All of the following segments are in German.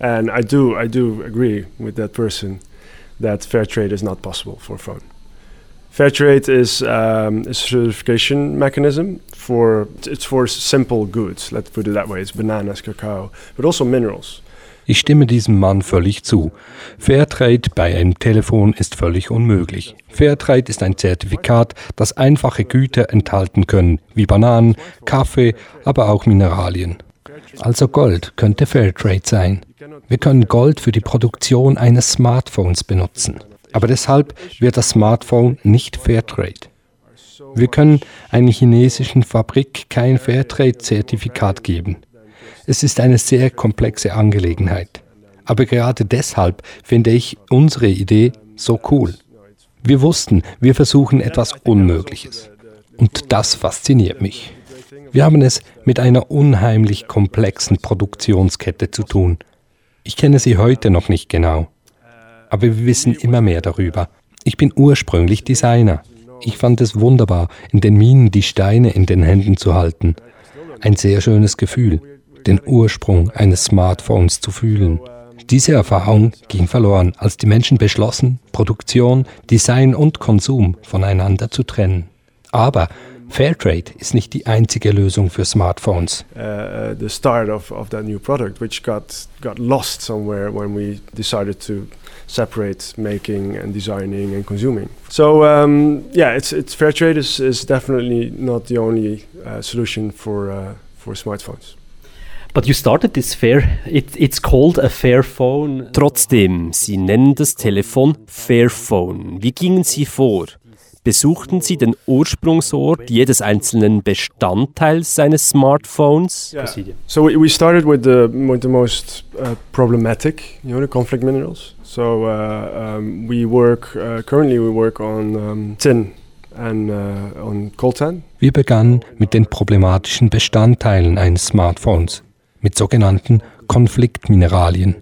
And I do, I do agree with that person that fair trade is not possible for phone. Fair trade is um, a certification mechanism for it's for simple goods. Let's put it that way. It's bananas, cacao, but also minerals. Ich stimme diesem Mann völlig zu. Fairtrade bei einem Telefon ist völlig unmöglich. Fairtrade ist ein Zertifikat, das einfache Güter enthalten können, wie Bananen, Kaffee, aber auch Mineralien. Also Gold könnte Fairtrade sein. Wir können Gold für die Produktion eines Smartphones benutzen. Aber deshalb wird das Smartphone nicht Fairtrade. Wir können einer chinesischen Fabrik kein Fairtrade-Zertifikat geben. Es ist eine sehr komplexe Angelegenheit. Aber gerade deshalb finde ich unsere Idee so cool. Wir wussten, wir versuchen etwas Unmögliches. Und das fasziniert mich. Wir haben es mit einer unheimlich komplexen Produktionskette zu tun. Ich kenne sie heute noch nicht genau. Aber wir wissen immer mehr darüber. Ich bin ursprünglich Designer. Ich fand es wunderbar, in den Minen die Steine in den Händen zu halten. Ein sehr schönes Gefühl den Ursprung eines Smartphones zu fühlen. Diese Erfahrung ging verloren, als die Menschen beschlossen, Produktion, Design und Konsum voneinander zu trennen. Aber Fairtrade ist nicht die einzige Lösung für Smartphones. Uh, the start of, of that new product, which got, got lost somewhere when we decided to separate making and designing and consuming. So um, yeah, it's, it's Fairtrade is, is definitely not the only uh, solution for, uh, for smartphones. But you started this fair. It, it's called a Fairphone. Trotzdem, Sie nennen das Telefon Fairphone. Wie gingen Sie vor? Besuchten Sie den Ursprungsort jedes einzelnen Bestandteils seines Smartphones? Yeah. So we, we started with the, with the most uh, problematic, you know, the conflict minerals. So uh, um, we work uh, currently we work on um, tin and uh, on coltan. Wir begannen mit den problematischen Bestandteilen eines Smartphones mit sogenannten Konfliktmineralien.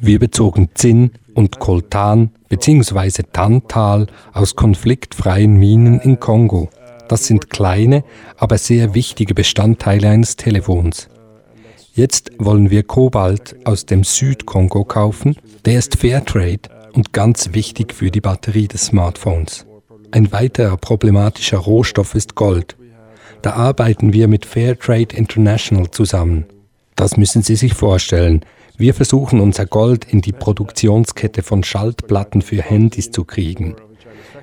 Wir bezogen Zinn und Koltan bzw. Tantal aus konfliktfreien Minen in Kongo. Das sind kleine, aber sehr wichtige Bestandteile eines Telefons. Jetzt wollen wir Kobalt aus dem Südkongo kaufen. Der ist Fairtrade und ganz wichtig für die Batterie des Smartphones. Ein weiterer problematischer Rohstoff ist Gold. Da arbeiten wir mit Fairtrade International zusammen. Das müssen Sie sich vorstellen. Wir versuchen unser Gold in die Produktionskette von Schaltplatten für Handys zu kriegen.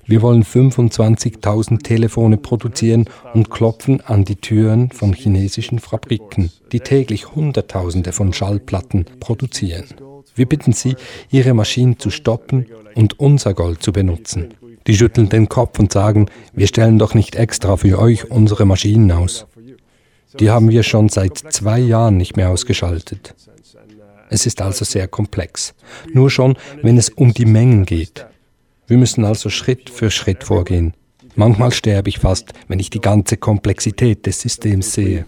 Wir wollen 25.000 Telefone produzieren und klopfen an die Türen von chinesischen Fabriken, die täglich Hunderttausende von Schallplatten produzieren. Wir bitten sie, ihre Maschinen zu stoppen und unser Gold zu benutzen. Die schütteln den Kopf und sagen, wir stellen doch nicht extra für euch unsere Maschinen aus. Die haben wir schon seit zwei Jahren nicht mehr ausgeschaltet. Es ist also sehr komplex. Nur schon, wenn es um die Mengen geht. Wir müssen also Schritt für Schritt vorgehen. Manchmal sterbe ich fast, wenn ich die ganze Komplexität des Systems sehe.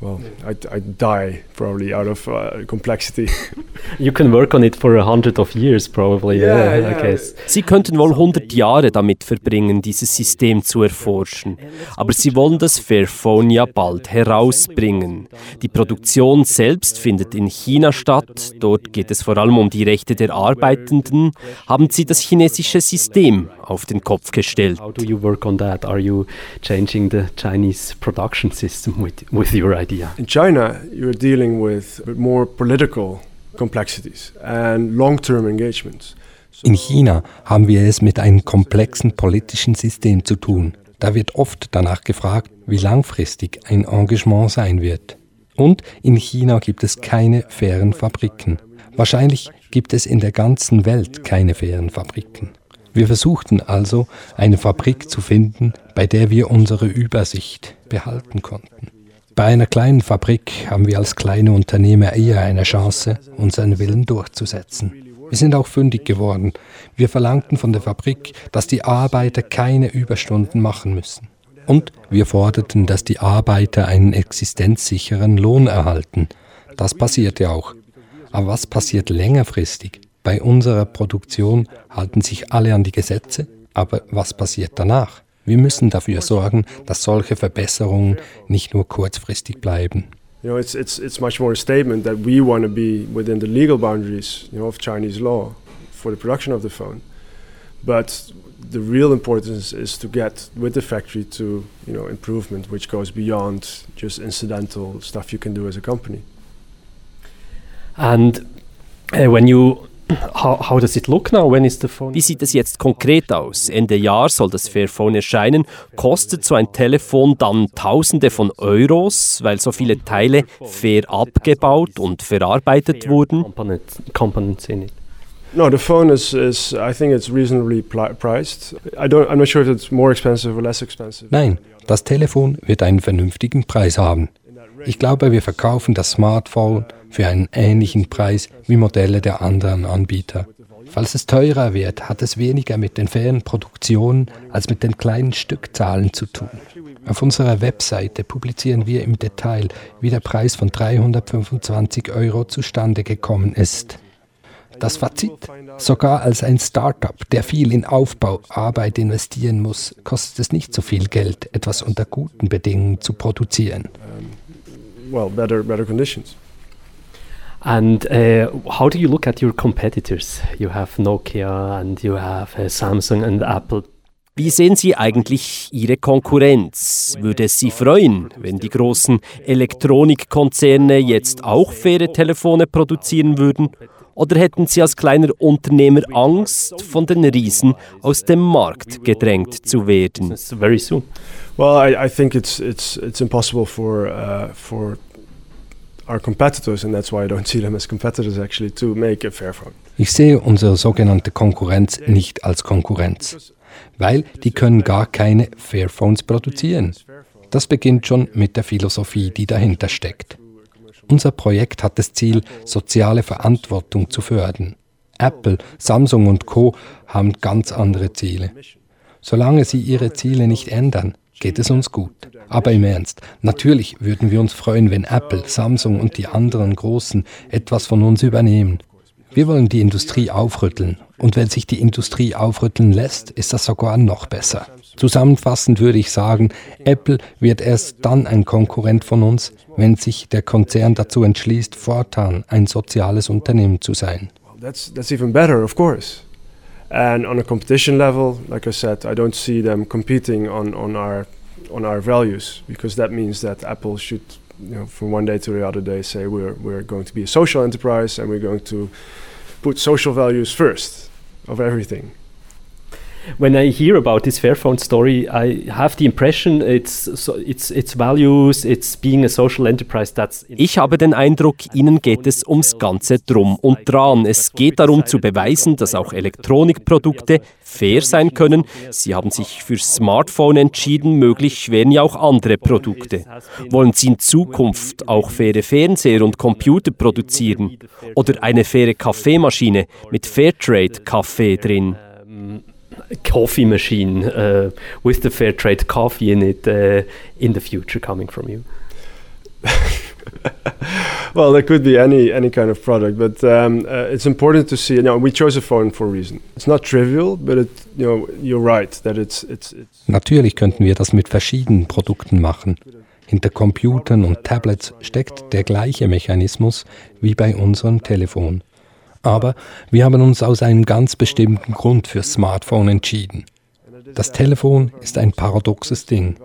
well, I'd, I'd die probably out of complexity. You can work on it for a hundred of years probably. Yeah, yeah, I guess. Sie könnten wohl 100 Jahre damit verbringen, dieses System zu erforschen. Aber Sie wollen das Fairphone ja bald herausbringen. Die Produktion selbst findet in China statt. Dort geht es vor allem um die Rechte der Arbeitenden. Haben Sie das chinesische System auf den Kopf gestellt? Work on that? Are you changing the Chinese production system with, with your idea? In China, you're dealing with more political complexities and long-term engagements. In China haben wir es mit einem komplexen politischen System zu tun. Da wird oft danach gefragt, wie langfristig ein Engagement sein wird. Und in China gibt es keine fairen Fabriken. Wahrscheinlich gibt es in der ganzen Welt keine fairen Fabriken. Wir versuchten also, eine Fabrik zu finden, bei der wir unsere Übersicht behalten konnten. Bei einer kleinen Fabrik haben wir als kleine Unternehmer eher eine Chance, unseren Willen durchzusetzen. Wir sind auch fündig geworden. Wir verlangten von der Fabrik, dass die Arbeiter keine Überstunden machen müssen. Und wir forderten, dass die Arbeiter einen existenzsicheren Lohn erhalten. Das passierte auch. Aber was passiert längerfristig? Bei unserer Produktion halten sich alle an die Gesetze, aber was passiert danach? Wir müssen dafür sorgen, dass solche Verbesserungen nicht nur kurzfristig bleiben. You know, it's it's it's much more a statement that we want to be within the legal boundaries, you know, of Chinese law for the production of the phone. But the real importance is to get with the factory to you know improvement, which goes beyond just incidental stuff you can do as a company. And uh, when you How, how does it look now? When is the phone? Wie sieht es jetzt konkret aus? Ende Jahr soll das Fairphone erscheinen. Kostet so ein Telefon dann Tausende von Euros, weil so viele Teile fair abgebaut und verarbeitet wurden? Components in it. No, the phone is, is I think it's reasonably priced. I don't, I'm not sure if it's more expensive or less expensive. Nein, das Telefon wird einen vernünftigen Preis haben. Ich glaube, wir verkaufen das Smartphone für einen ähnlichen Preis wie Modelle der anderen Anbieter. Falls es teurer wird, hat es weniger mit den fairen Produktionen als mit den kleinen Stückzahlen zu tun. Auf unserer Webseite publizieren wir im Detail, wie der Preis von 325 Euro zustande gekommen ist. Das Fazit? Sogar als ein Startup, der viel in Aufbauarbeit investieren muss, kostet es nicht so viel Geld, etwas unter guten Bedingungen zu produzieren. Well, better, better conditions. And uh, how do you look at your competitors? You have Nokia and you have uh, Samsung and Apple. Wie sehen Sie eigentlich Ihre Konkurrenz? Würde es Sie freuen, wenn die großen Elektronikkonzerne jetzt auch faire Telefone produzieren würden? Oder hätten Sie als kleiner Unternehmer Angst, von den Riesen aus dem Markt gedrängt zu werden? Very soon. Well, I, I think it's it's it's impossible for uh, for our competitors, and that's why I don't see them as competitors actually, to make a fair phone. Ich sehe unsere sogenannte Konkurrenz nicht als Konkurrenz, weil die können gar keine Fairphones produzieren. Das beginnt schon mit der Philosophie, die dahinter steckt. Unser Projekt hat das Ziel, soziale Verantwortung zu fördern. Apple, Samsung und Co haben ganz andere Ziele. Solange sie ihre Ziele nicht ändern, geht es uns gut. Aber im Ernst, natürlich würden wir uns freuen, wenn Apple, Samsung und die anderen Großen etwas von uns übernehmen. Wir wollen die Industrie aufrütteln. Und wenn sich die Industrie aufrütteln lässt, ist das sogar noch besser. Zusammenfassend würde ich sagen, Apple wird erst dann ein Konkurrent von uns, wenn sich der Konzern dazu entschließt, fortan ein soziales Unternehmen zu sein. That's, that's even better, of course. And on a competition level, like I said, I don't see them competing on, on our on our values because that means that Apple should, you know, from one day to the other day, say we're we're going to be a social enterprise and we're going to put social values first of everything. When I hear about this Fairphone story, I have the impression it's so, it's it's values, it's being a social enterprise. That's ich habe den Eindruck, Ihnen geht es ums ganze Drum und Dran. Es geht darum zu beweisen, dass auch Elektronikprodukte fair sein können. Sie haben sich für Smartphone entschieden, möglich wären ja auch andere Produkte. Wollen Sie in Zukunft auch faire Fernseher und Computer produzieren? Oder eine faire Kaffeemaschine mit Fairtrade-Kaffee drin? Coffee machine uh, with the fair trade coffee in it uh, in the future coming from you? well, there could be any any kind of product, but um, uh, it's important to see. You know, we chose a phone for a reason. It's not trivial, but it, you know, you're right that it's, it's, it's Natürlich könnten wir das mit verschiedenen Produkten machen. Hinter Computern und Tablets steckt der gleiche Mechanismus wie bei unserem Telefon. Aber wir haben uns aus einem ganz bestimmten Grund für Smartphone entschieden. Das Telefon ist ein paradoxes Ding.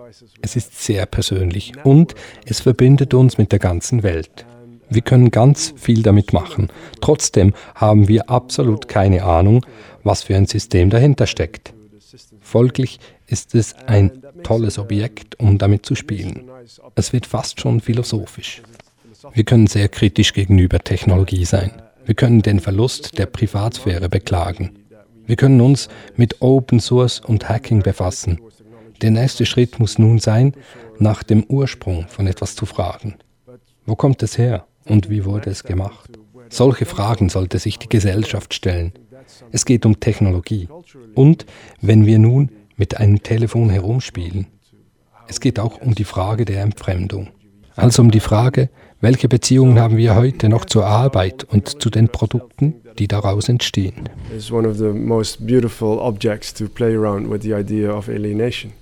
Es ist sehr persönlich und es verbindet uns mit der ganzen Welt. Wir können ganz viel damit machen. Trotzdem haben wir absolut keine Ahnung, was für ein System dahinter steckt. Folglich ist es ein tolles Objekt, um damit zu spielen. Es wird fast schon philosophisch. Wir können sehr kritisch gegenüber Technologie sein. Wir können den Verlust der Privatsphäre beklagen. Wir können uns mit Open Source und Hacking befassen. Der nächste Schritt muss nun sein, nach dem Ursprung von etwas zu fragen. Wo kommt es her und wie wurde es gemacht? Solche Fragen sollte sich die Gesellschaft stellen. Es geht um Technologie. Und wenn wir nun mit einem Telefon herumspielen, es geht auch um die Frage der Entfremdung. Also um die Frage, welche Beziehungen haben wir heute noch zur Arbeit und zu den Produkten, die daraus entstehen? It's one of the most beautiful objects to play around with the idea of alienation.